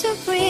to breathe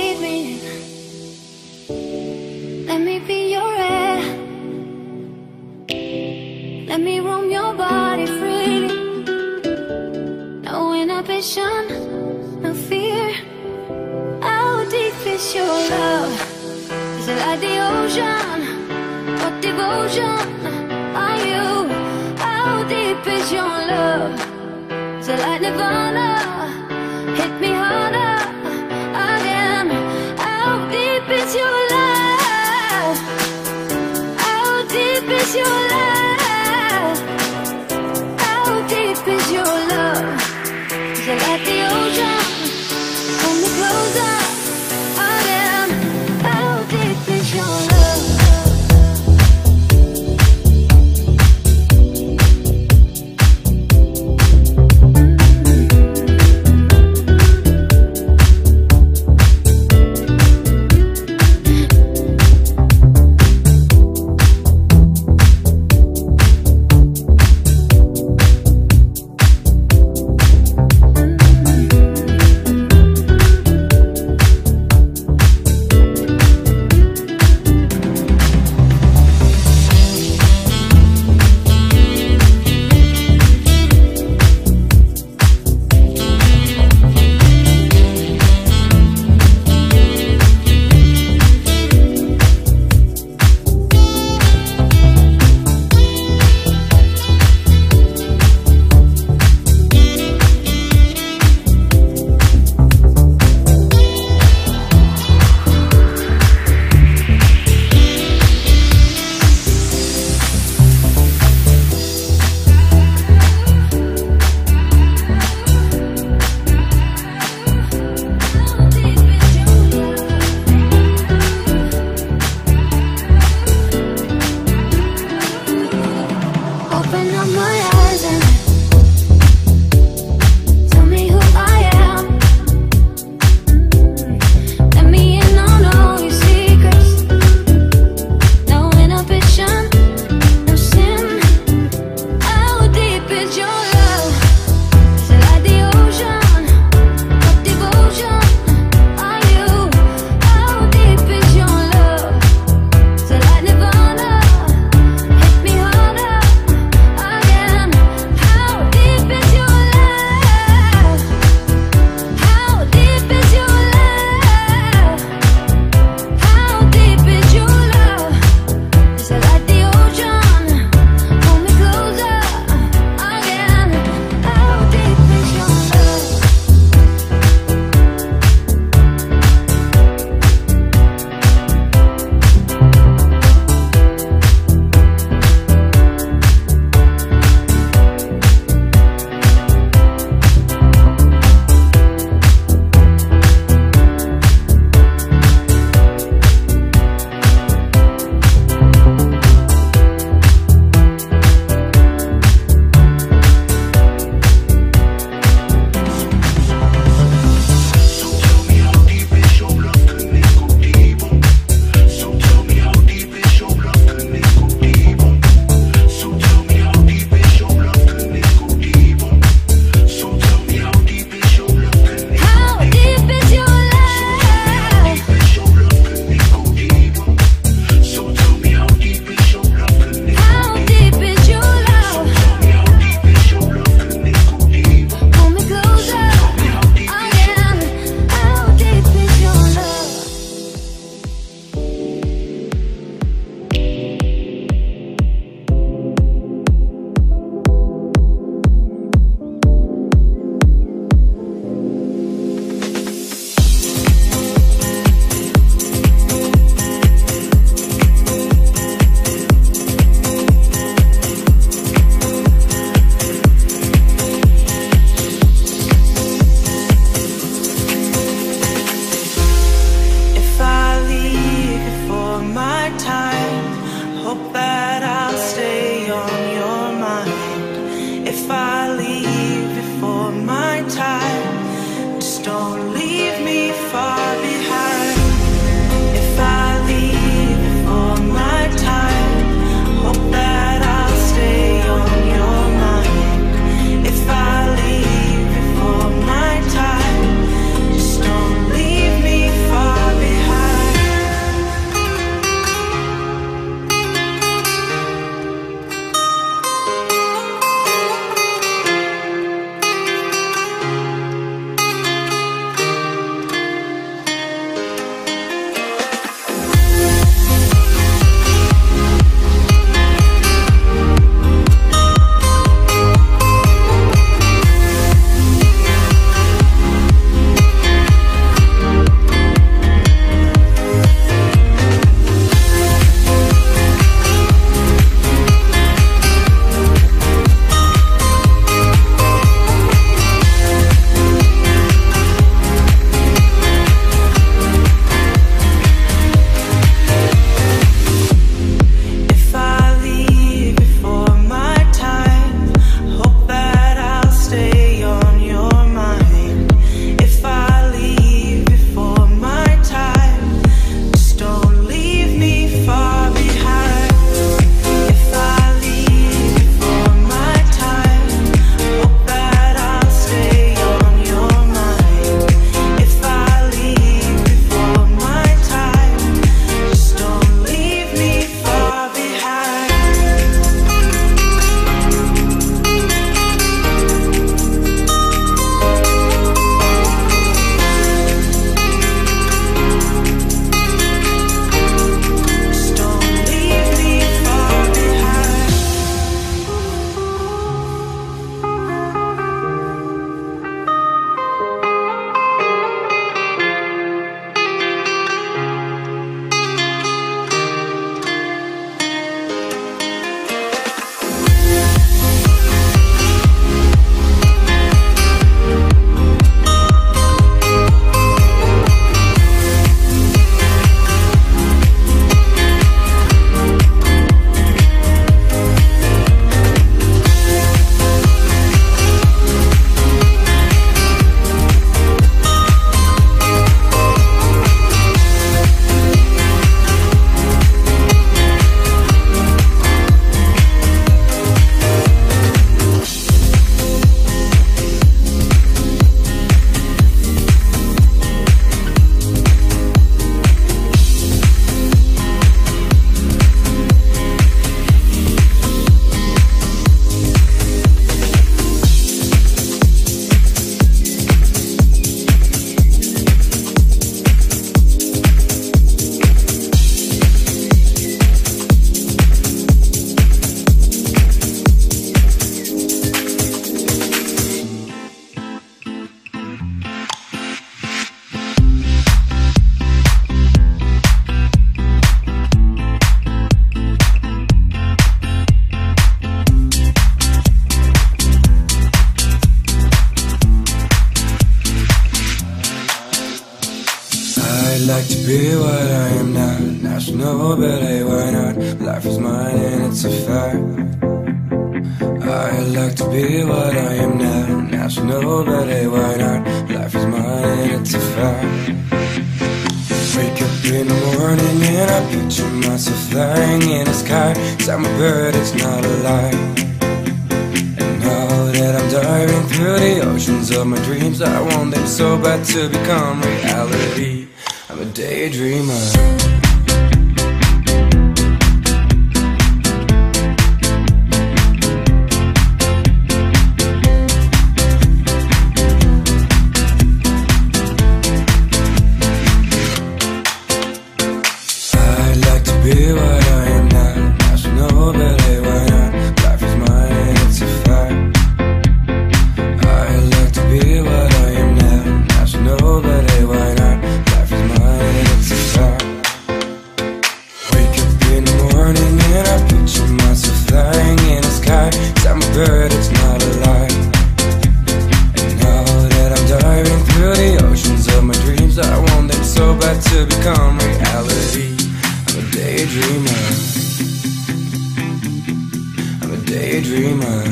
daydreamer.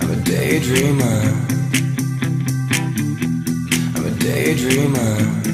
I'm a daydreamer. I'm a daydreamer.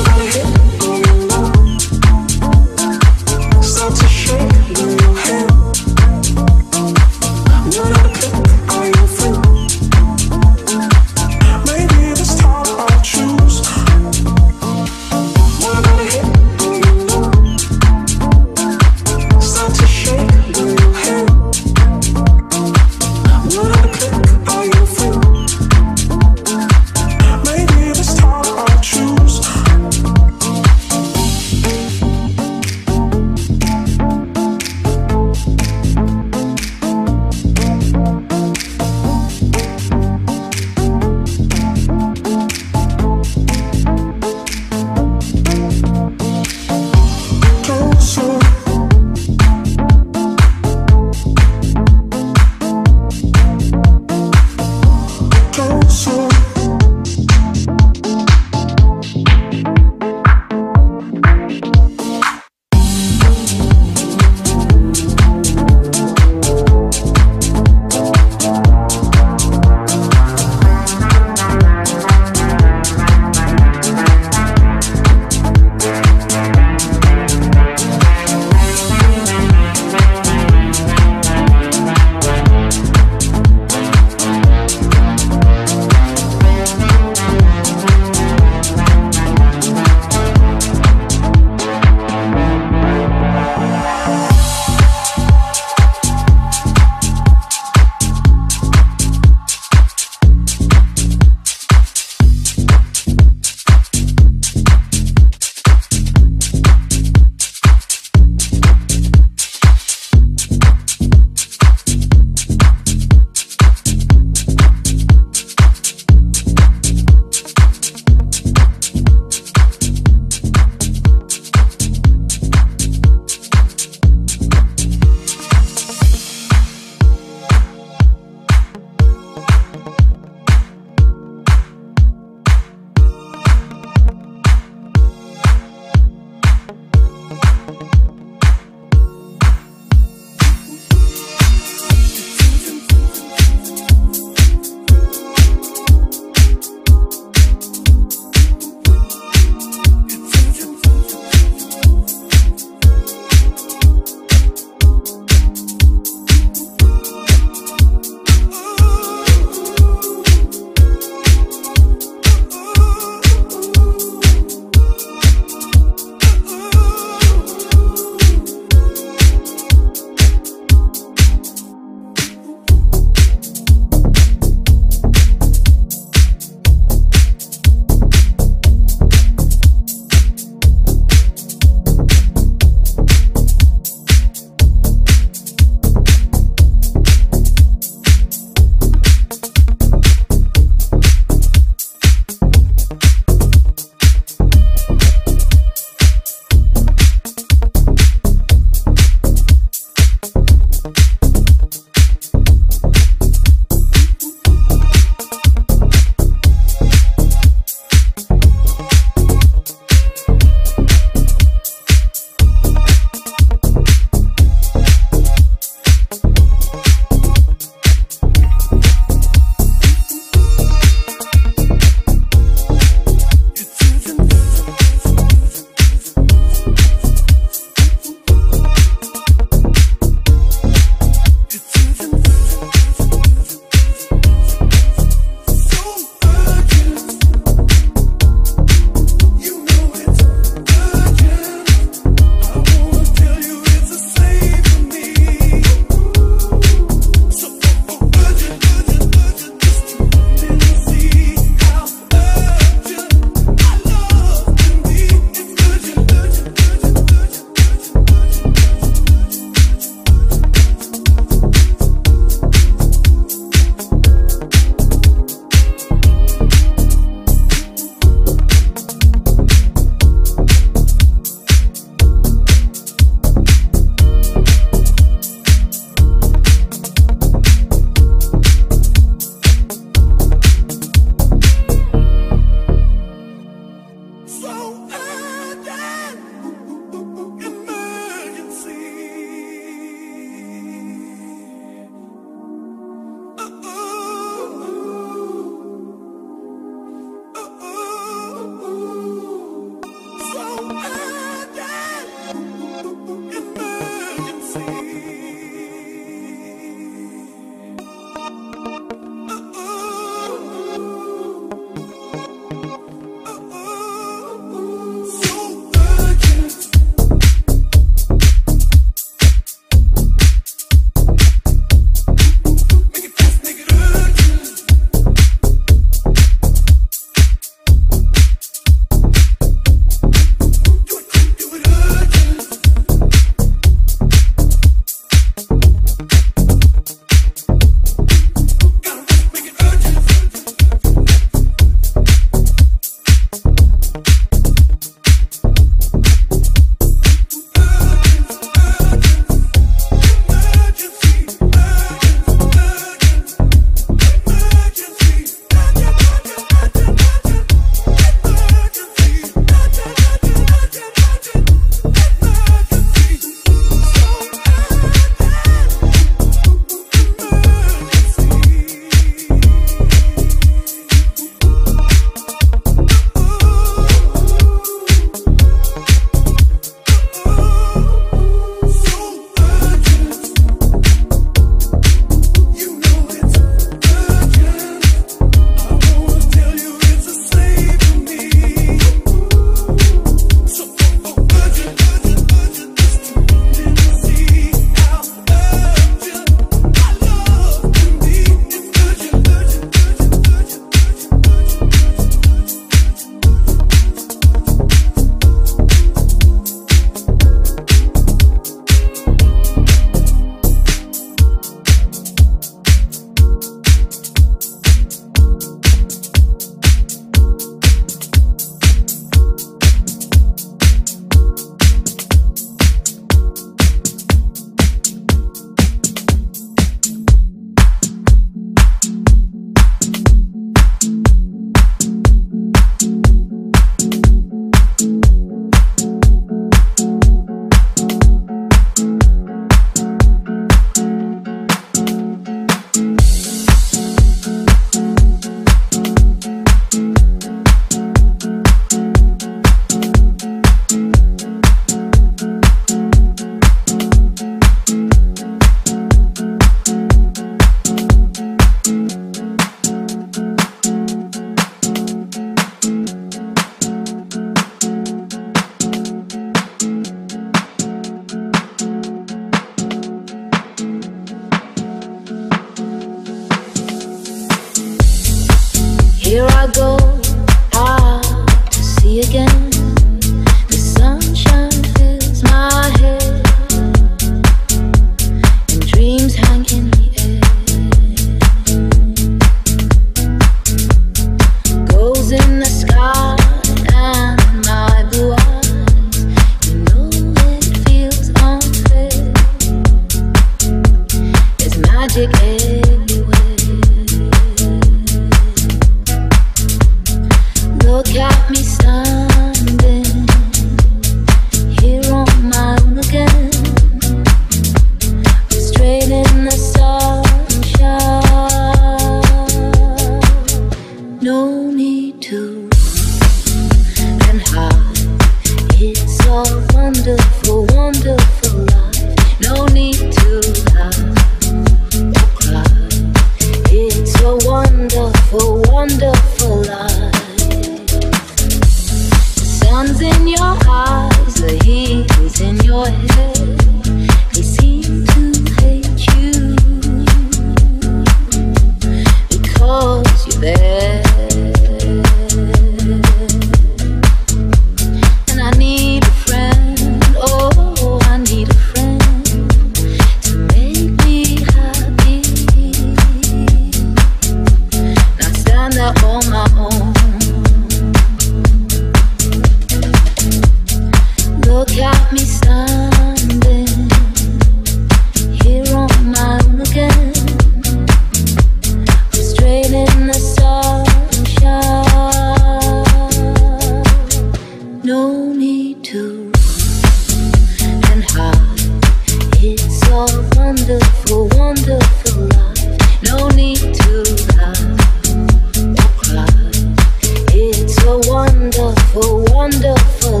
wonderful.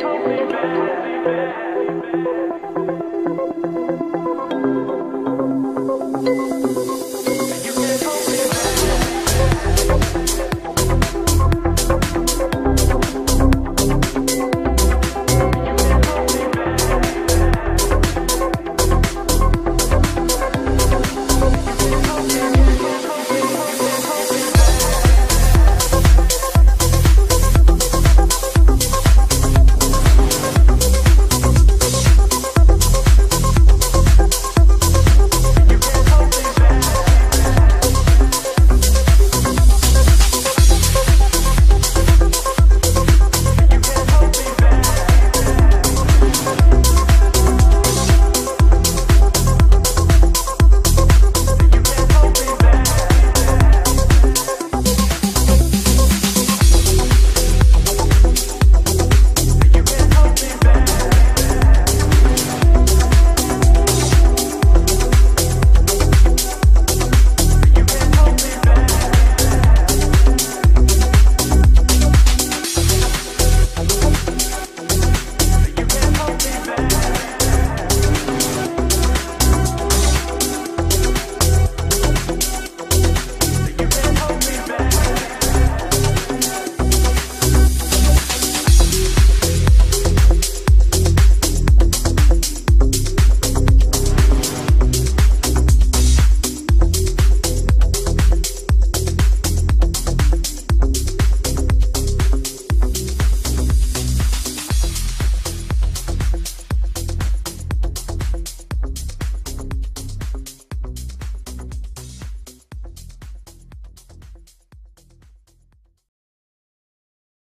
Don't leave me, leave me, leave me.